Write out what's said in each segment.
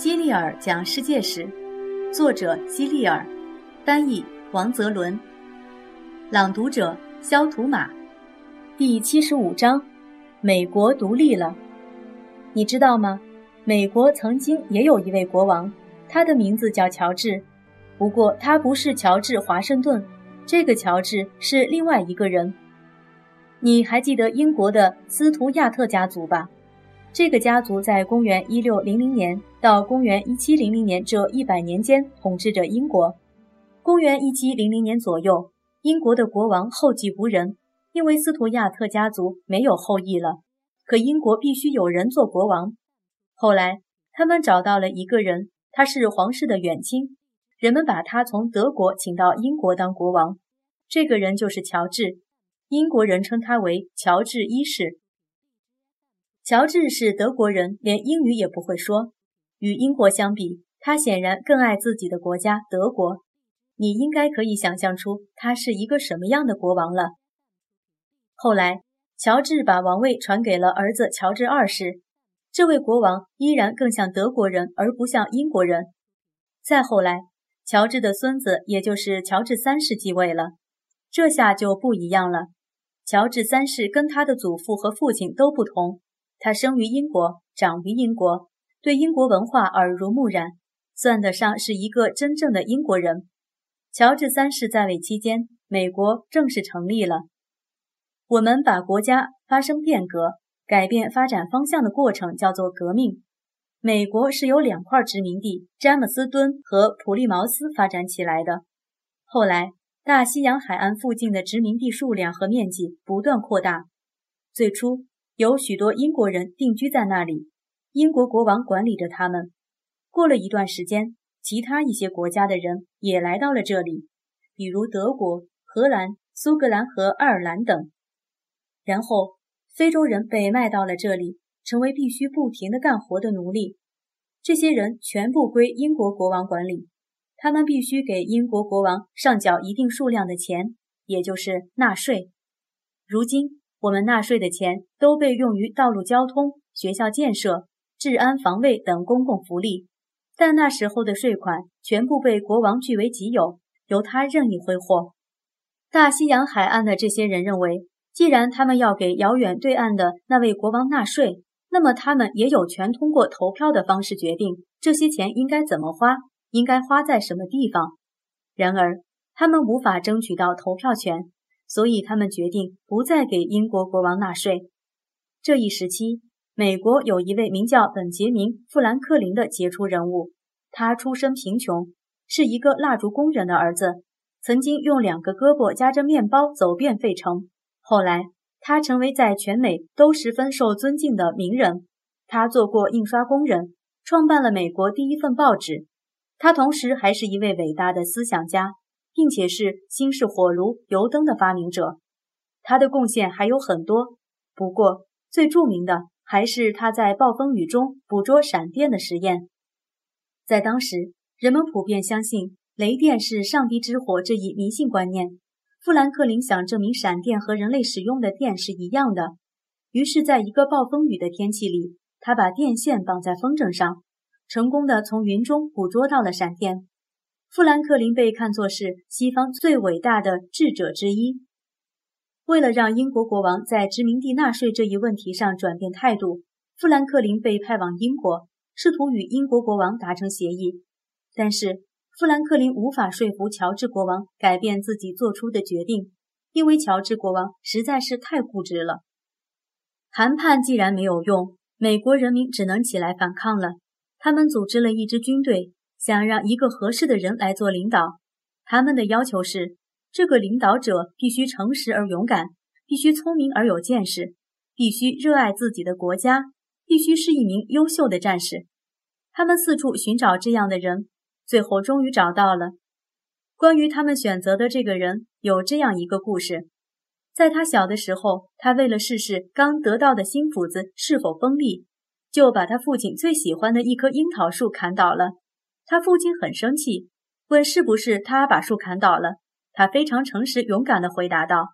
希利尔讲世界史，作者希利尔，翻译王泽伦，朗读者肖图马。第七十五章：美国独立了。你知道吗？美国曾经也有一位国王，他的名字叫乔治。不过他不是乔治华盛顿，这个乔治是另外一个人。你还记得英国的斯图亚特家族吧？这个家族在公元一六零零年到公元一七零零年这一百年间统治着英国。公元一七零零年左右，英国的国王后继无人，因为斯图亚特家族没有后裔了。可英国必须有人做国王。后来，他们找到了一个人，他是皇室的远亲，人们把他从德国请到英国当国王。这个人就是乔治，英国人称他为乔治一世。乔治是德国人，连英语也不会说。与英国相比，他显然更爱自己的国家德国。你应该可以想象出他是一个什么样的国王了。后来，乔治把王位传给了儿子乔治二世。这位国王依然更像德国人，而不像英国人。再后来，乔治的孙子，也就是乔治三世继位了。这下就不一样了。乔治三世跟他的祖父和父亲都不同。他生于英国，长于英国，对英国文化耳濡目染，算得上是一个真正的英国人。乔治三世在位期间，美国正式成立了。我们把国家发生变革、改变发展方向的过程叫做革命。美国是由两块殖民地——詹姆斯敦和普利茅斯发展起来的。后来，大西洋海岸附近的殖民地数量和面积不断扩大。最初，有许多英国人定居在那里，英国国王管理着他们。过了一段时间，其他一些国家的人也来到了这里，比如德国、荷兰、苏格兰和爱尔兰等。然后，非洲人被卖到了这里，成为必须不停地干活的奴隶。这些人全部归英国国王管理，他们必须给英国国王上缴一定数量的钱，也就是纳税。如今。我们纳税的钱都被用于道路交通、学校建设、治安防卫等公共福利，但那时候的税款全部被国王据为己有，由他任意挥霍。大西洋海岸的这些人认为，既然他们要给遥远对岸的那位国王纳税，那么他们也有权通过投票的方式决定这些钱应该怎么花，应该花在什么地方。然而，他们无法争取到投票权。所以他们决定不再给英国国王纳税。这一时期，美国有一位名叫本杰明·富兰克林的杰出人物。他出身贫穷，是一个蜡烛工人的儿子，曾经用两个胳膊夹着面包走遍费城。后来，他成为在全美都十分受尊敬的名人。他做过印刷工人，创办了美国第一份报纸。他同时还是一位伟大的思想家。并且是新式火炉、油灯的发明者，他的贡献还有很多。不过，最著名的还是他在暴风雨中捕捉闪电的实验。在当时，人们普遍相信雷电是上帝之火这一迷信观念。富兰克林想证明闪电和人类使用的电是一样的，于是，在一个暴风雨的天气里，他把电线绑在风筝上，成功的从云中捕捉到了闪电。富兰克林被看作是西方最伟大的智者之一。为了让英国国王在殖民地纳税这一问题上转变态度，富兰克林被派往英国，试图与英国国王达成协议。但是，富兰克林无法说服乔治国王改变自己做出的决定，因为乔治国王实在是太固执了。谈判既然没有用，美国人民只能起来反抗了。他们组织了一支军队。想让一个合适的人来做领导，他们的要求是：这个领导者必须诚实而勇敢，必须聪明而有见识，必须热爱自己的国家，必须是一名优秀的战士。他们四处寻找这样的人，最后终于找到了。关于他们选择的这个人，有这样一个故事：在他小的时候，他为了试试刚得到的新斧子是否锋利，就把他父亲最喜欢的一棵樱桃树砍倒了。他父亲很生气，问是不是他把树砍倒了。他非常诚实勇敢地回答道：“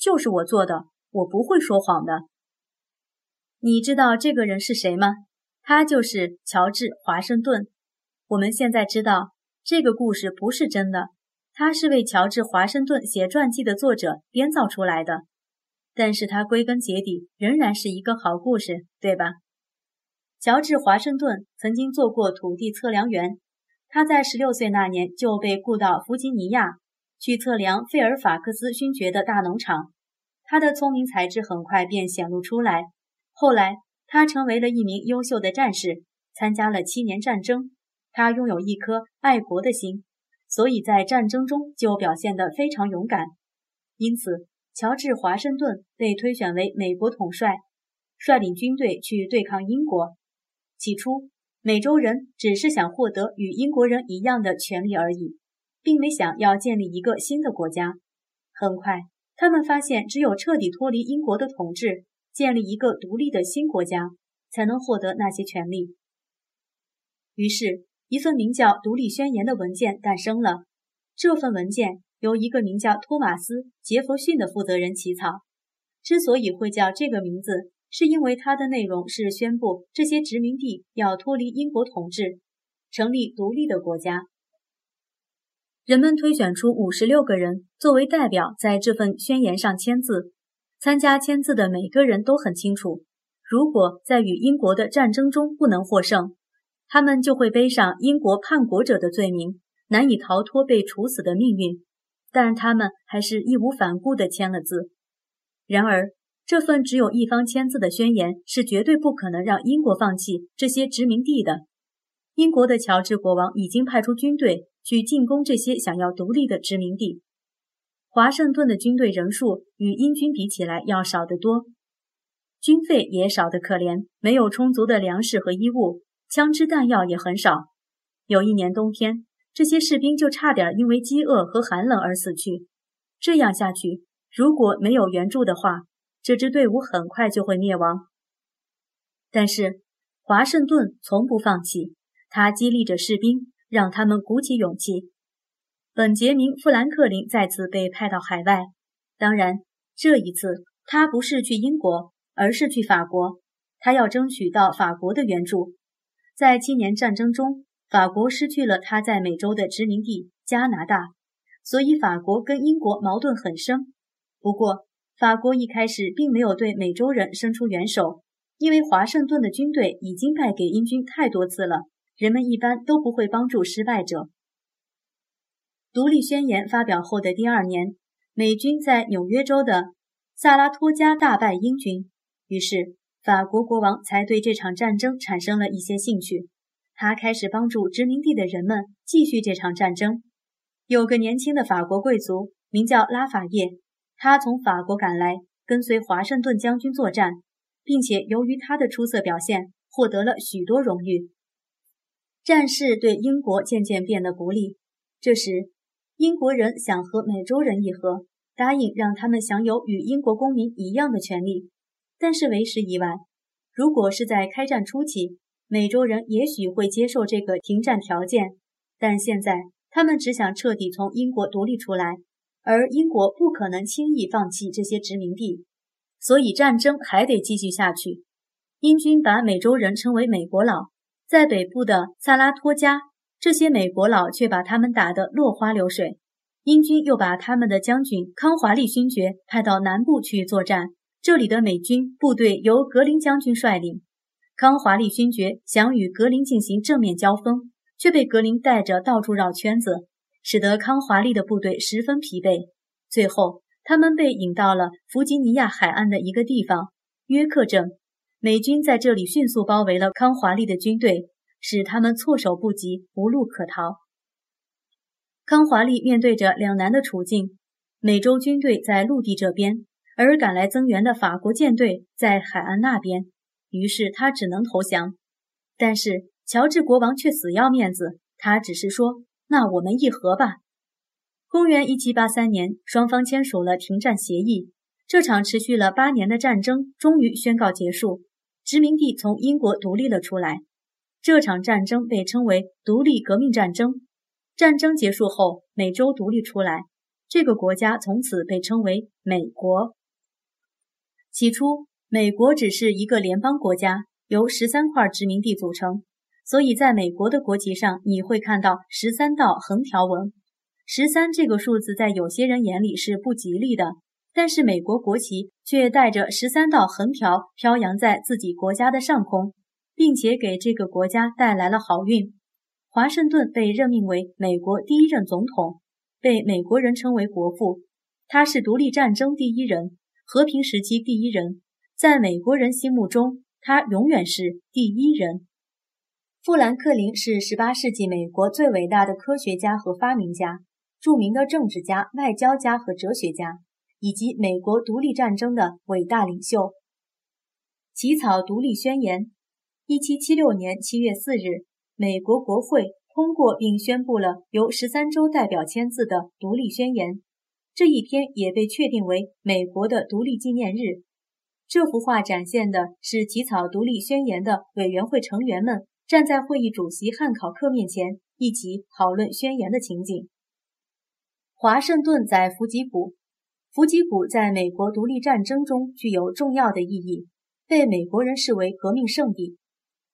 就是我做的，我不会说谎的。”你知道这个人是谁吗？他就是乔治·华盛顿。我们现在知道这个故事不是真的，他是为乔治·华盛顿写传记的作者编造出来的。但是他归根结底仍然是一个好故事，对吧？乔治·华盛顿曾经做过土地测量员，他在十六岁那年就被雇到弗吉尼亚去测量费尔法克斯勋爵的大农场。他的聪明才智很快便显露出来。后来，他成为了一名优秀的战士，参加了七年战争。他拥有一颗爱国的心，所以在战争中就表现得非常勇敢。因此。乔治·华盛顿被推选为美国统帅，率领军队去对抗英国。起初，美洲人只是想获得与英国人一样的权利而已，并没想要建立一个新的国家。很快，他们发现，只有彻底脱离英国的统治，建立一个独立的新国家，才能获得那些权利。于是，一份名叫《独立宣言》的文件诞生了。这份文件。由一个名叫托马斯·杰弗逊的负责人起草。之所以会叫这个名字，是因为它的内容是宣布这些殖民地要脱离英国统治，成立独立的国家。人们推选出五十六个人作为代表，在这份宣言上签字。参加签字的每个人都很清楚，如果在与英国的战争中不能获胜，他们就会背上英国叛国者的罪名，难以逃脱被处死的命运。但他们还是义无反顾地签了字。然而，这份只有一方签字的宣言是绝对不可能让英国放弃这些殖民地的。英国的乔治国王已经派出军队去进攻这些想要独立的殖民地。华盛顿的军队人数与英军比起来要少得多，军费也少得可怜，没有充足的粮食和衣物，枪支弹药也很少。有一年冬天。这些士兵就差点因为饥饿和寒冷而死去。这样下去，如果没有援助的话，这支队伍很快就会灭亡。但是，华盛顿从不放弃，他激励着士兵，让他们鼓起勇气。本杰明·富兰克林再次被派到海外，当然，这一次他不是去英国，而是去法国。他要争取到法国的援助。在七年战争中。法国失去了他在美洲的殖民地加拿大，所以法国跟英国矛盾很深。不过，法国一开始并没有对美洲人伸出援手，因为华盛顿的军队已经败给英军太多次了，人们一般都不会帮助失败者。独立宣言发表后的第二年，美军在纽约州的萨拉托加大败英军，于是法国国王才对这场战争产生了一些兴趣。他开始帮助殖民地的人们继续这场战争。有个年轻的法国贵族名叫拉法叶，他从法国赶来，跟随华盛顿将军作战，并且由于他的出色表现，获得了许多荣誉。战事对英国渐渐变得不利。这时，英国人想和美洲人议和，答应让他们享有与英国公民一样的权利，但是为时已晚。如果是在开战初期，美洲人也许会接受这个停战条件，但现在他们只想彻底从英国独立出来，而英国不可能轻易放弃这些殖民地，所以战争还得继续下去。英军把美洲人称为“美国佬”，在北部的萨拉托加，这些美国佬却把他们打得落花流水。英军又把他们的将军康华利勋爵派到南部去作战，这里的美军部队由格林将军率领。康华利勋爵想与格林进行正面交锋，却被格林带着到处绕圈子，使得康华利的部队十分疲惫。最后，他们被引到了弗吉尼亚海岸的一个地方——约克镇。美军在这里迅速包围了康华利的军队，使他们措手不及，无路可逃。康华利面对着两难的处境：美洲军队在陆地这边，而赶来增援的法国舰队在海岸那边。于是他只能投降，但是乔治国王却死要面子，他只是说：“那我们议和吧。”公元一七八三年，双方签署了停战协议。这场持续了八年的战争终于宣告结束，殖民地从英国独立了出来。这场战争被称为独立革命战争。战争结束后，美洲独立出来，这个国家从此被称为美国。起初。美国只是一个联邦国家，由十三块殖民地组成，所以在美国的国旗上你会看到十三道横条纹。十三这个数字在有些人眼里是不吉利的，但是美国国旗却带着十三道横条飘扬在自己国家的上空，并且给这个国家带来了好运。华盛顿被任命为美国第一任总统，被美国人称为国父。他是独立战争第一人，和平时期第一人，在美国人心目中，他永远是第一人。富兰克林是18世纪美国最伟大的科学家和发明家。著名的政治家、外交家和哲学家，以及美国独立战争的伟大领袖。起草独立宣言。一七七六年七月四日，美国国会通过并宣布了由十三州代表签字的独立宣言。这一天也被确定为美国的独立纪念日。这幅画展现的是起草独立宣言的委员会成员们站在会议主席汉考克面前，一起讨论宣言的情景。华盛顿在伏击谷。伏击谷在美国独立战争中具有重要的意义，被美国人视为革命圣地。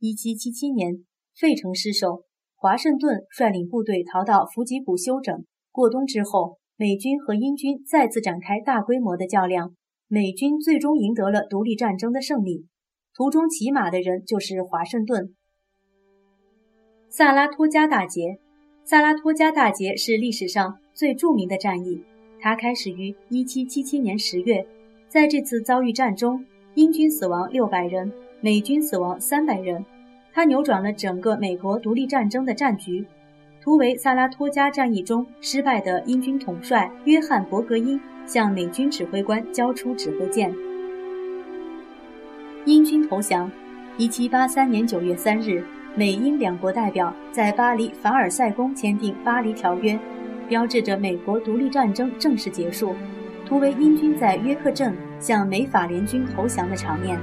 1777年，费城失守，华盛顿率领部队逃到伏击谷休整。过冬之后，美军和英军再次展开大规模的较量，美军最终赢得了独立战争的胜利。途中骑马的人就是华盛顿。萨拉托加大捷。萨拉托加大捷是历史上最著名的战役，它开始于1777年10月。在这次遭遇战中，英军死亡600人，美军死亡300人。它扭转了整个美国独立战争的战局。图为萨拉托加战役中失败的英军统帅约翰·伯格因向美军指挥官交出指挥剑。英军投降。1783年9月3日。美英两国代表在巴黎凡尔赛宫签订《巴黎条约》，标志着美国独立战争正式结束。图为英军在约克镇向美法联军投降的场面。